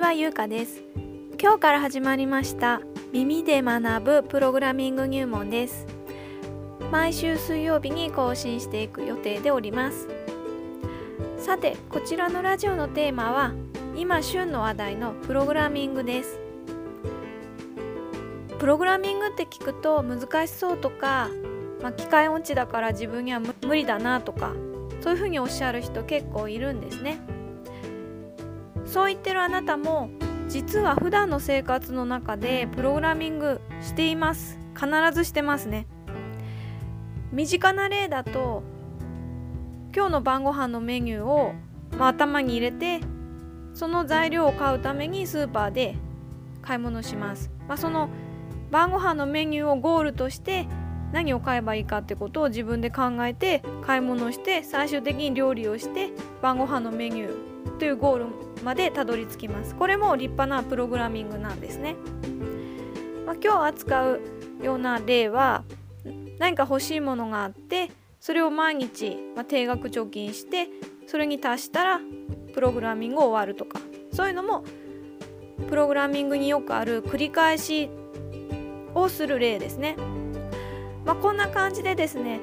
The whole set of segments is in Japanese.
ちはゆうかです。今日から始まりました耳で学ぶプログラミング入門です。毎週水曜日に更新していく予定でおります。さてこちらのラジオのテーマは今旬の話題のプログラミングです。プログラミングって聞くと難しそうとか、まあ、機械音痴だから自分には無理だなとかそういうふうにおっしゃる人結構いるんですね。そう言ってるあなたも実は普段の生活の中でプログラミングしています。必ずしてますね。身近な例だと今日の晩ご飯のメニューを、まあ、頭に入れてその材料を買うためにスーパーで買い物します、まあ、その晩ご飯のメニューをゴールとして何を買えばいいかってことを自分で考えて買い物して最終的に料理をして晩ご飯のメニューというゴールまでたどり着きます。これも立派なプログラミングなんですね、まあ、今日扱うような例は何か欲しいものがあってそれを毎日、まあ、定額貯金してそれに達したらプログラミングを終わるとか。そういうのもプログラミングによくある繰り返しをする例ですね。まあ、こんな感じでですね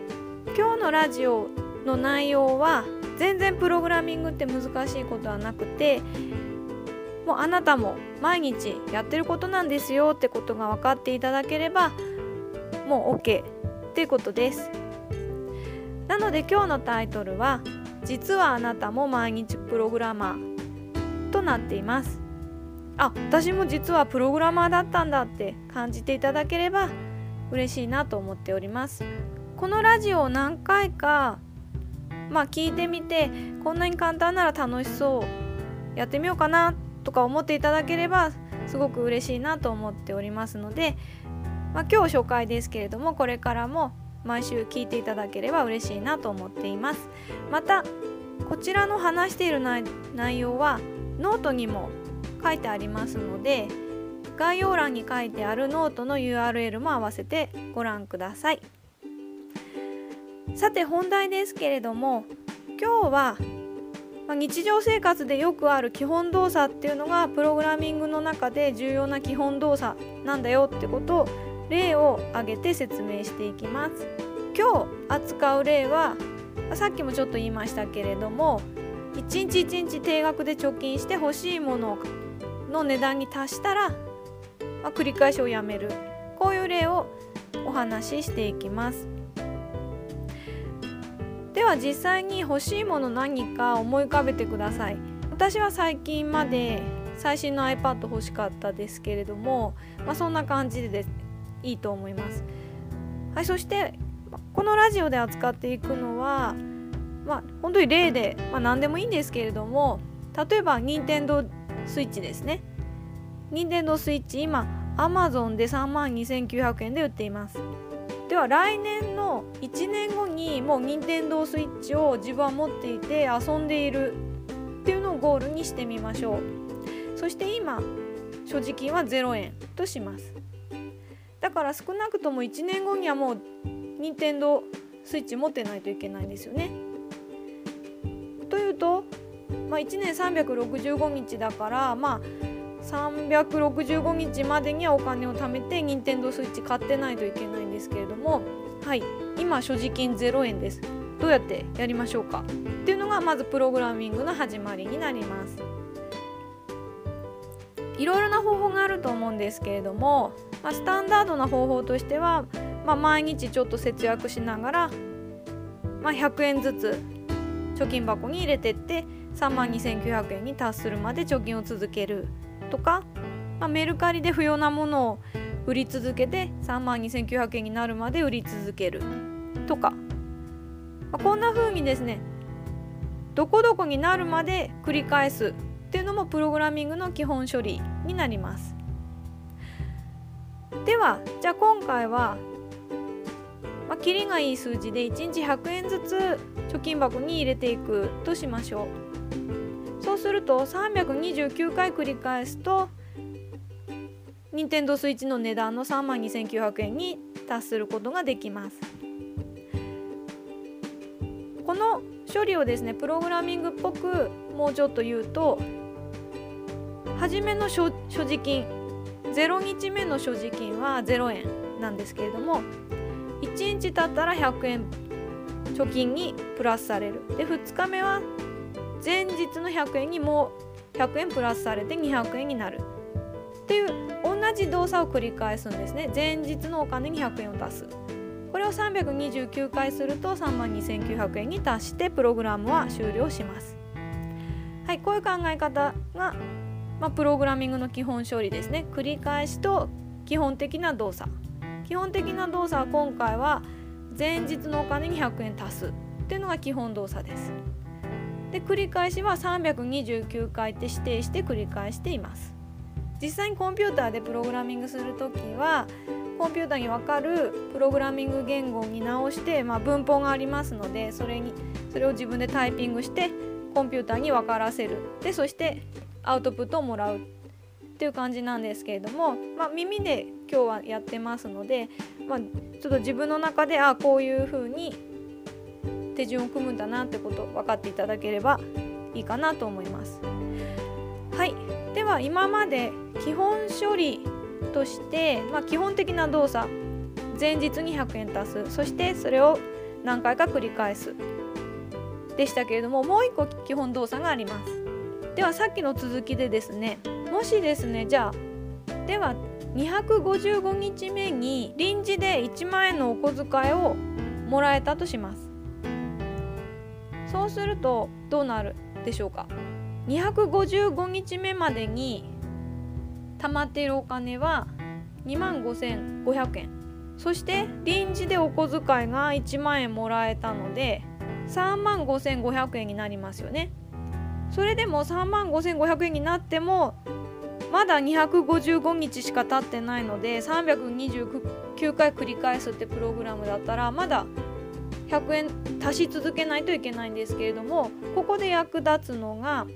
今日のラジオの内容は全然プログラミングって難しいことはなくてもうあなたも毎日やってることなんですよってことが分かっていただければもう OK っていうことです。なので今日のタイトルは実はあなたも毎日プログラマーとなっています。あ私も実はプログラマーだったんだって感じていただければ嬉しいなと思っております。このラジオを何回かまあ聞いてみてこんなに簡単なら楽しそうやってみようかなとか思っていただければすごく嬉しいなと思っておりますので、まあ、今日初回ですけれどもこれからも毎週聞いていただければ嬉しいなと思っていますまたこちらの話している内容はノートにも書いてありますので概要欄に書いてあるノートの URL も合わせてご覧ください。さて本題ですけれども今日は、ま、日常生活でよくある基本動作っていうのがプログラミングの中で重要な基本動作なんだよってことを例を挙げて説明していきます。今日扱う例はさっきもちょっと言いましたけれども一日一日定額で貯金して欲しいものの値段に達したら、まあ、繰り返しをやめるこういう例をお話ししていきます。では実際に欲しいもの何か思い浮かべてください。私は最近まで最新の iPad 欲しかったですけれども、まあ、そんな感じでいいと思います。はいそしてこのラジオで扱っていくのはまあ本当に例で、まあ、何でもいいんですけれども例えば任天堂スイッチですね。任天堂スイッチ今 Amazon で3万2900円で売っています。は来年の1年後にもう任天堂スイッチを自分は持っていて遊んでいるっていうのをゴールにしてみましょう。そして今所持金は0円とします。だから少なくとも1年後にはもう任天堂スイッチ持ってないといけないんですよね。というと、まあ、1年365日だからまあ365日までにはお金を貯めて任天堂スイッチ買ってないといけないですけれどもはい今所持金0円です。どうやってやりましょうか？っていうのがまずプログラミングの始まりになります。いろいろな方法があると思うんですけれども、まあ、スタンダードな方法としては、まあ、毎日ちょっと節約しながら、まあ、100円ずつ貯金箱に入れてって3万2900円に達するまで貯金を続けるとか、まあ、メルカリで不要なものを売り続けて3万2900円になるまで売り続ける。とか、まあ、こんな風にですねどこどこになるまで繰り返すっていうのもプログラミングの基本処理になります。ではじゃあ今回はまあ、キリがいい数字で1日100円ずつ貯金箱に入れていくとしましょう。そうすると329回繰り返すと任天堂スイッチの値段の3万2900円に達することができます。この処理をですねプログラミングっぽくもうちょっと言うと初めの所持金0日目の所持金は0円なんですけれども1日経ったら100円貯金にプラスされる。で2日目は前日の100円にもう100円プラスされて200円になる。っていう同じ動作を繰り返すんですね。前日のお金に100円を出す。これを329回すると3万2900円に達してプログラムは終了します。はいこういう考え方が、まあ、プログラミングの基本処理ですね。繰り返しと基本的な動作。基本的な動作は今回は前日のお金に100円足す。っていうのが基本動作です。で繰り返しは329回って指定して繰り返しています。実際にコンピューターでプログラミングする時はコンピューターに分かるプログラミング言語に直して、まあ、文法がありますのでそれにそれを自分でタイピングしてコンピューターに分からせるでそしてアウトプットをもらうっていう感じなんですけれども、まあ、耳で今日はやってますので、まあ、ちょっと自分の中であこういう風に手順を組むんだなってこと分かっていただければいいかなと思います。はいでは今まで基本処理として、まあ、基本的な動作前日に100円足すそしてそれを何回か繰り返すでしたけれどももう一個基本動作があります。ではさっきの続きでですねもしですねじゃあでは255日目に臨時で1万円のお小遣いをもらえたとします。そうするとどうなるでしょうか？255日目までに貯まっているお金は2万5500円。そして臨時でお小遣いが1万円もらえたので3万5500円になりますよね。それでも3万5500円になってもまだ255日しか経ってないので329回繰り返すってプログラムだったらまだ100円足し続けないといけないんですけれどもここで役立つのが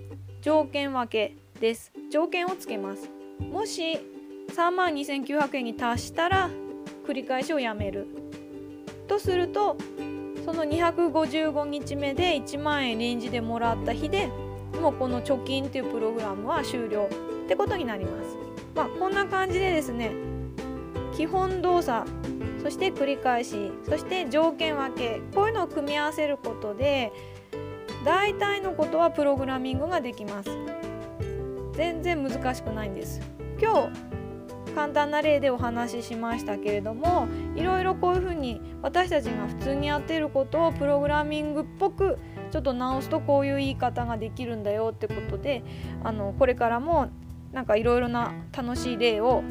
条件分けです。条件をつけます。もし3万2900円に達したら繰り返しをやめる。とするとその255日目で1万円臨時でもらった日でもうこの貯金っていうプログラムは終了。ってことになります。まあ、こんな感じでですね基本動作そして繰り返しそして条件分けこういうのを組み合わせることで大体のことはプログラミングができます。全然難しくないんです。今日簡単な例でお話ししましたけれどもいろいろこういうふうに私たちが普通にやっていることをプログラミングっぽくちょっと直すとこういう言い方ができるんだよってことであのこれからもなんかいろいろな楽しい例を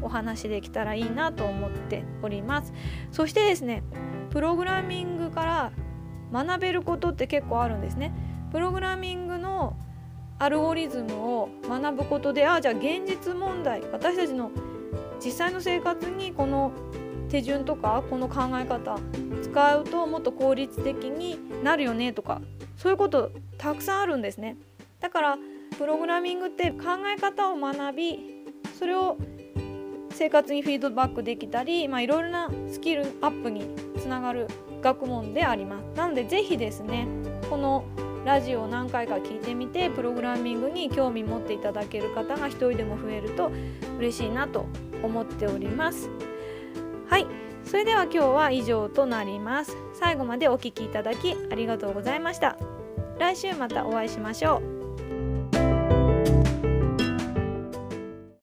お話できたらいいなと思っております。そしてですねプログラミングから学べることって結構あるんですね。プログラミングのアルゴリズムを学ぶことでああじゃあ現実問題私たちの実際の生活にこの手順とかこの考え方使うともっと効率的になるよねとかそういうことたくさんあるんですね。だからプログラミングって考え方を学びそれを生活にフィードバックできたり、まあ、いろいろなスキルアップにつながる学問であります。なので是非ですねこのラジオを何回か聞いてみてプログラミングに興味持っていただける方が一人でも増えると嬉しいなと思っております。はい。それでは今日は以上となります。最後までお聴きいただきありがとうございました。来週またお会いしましょう。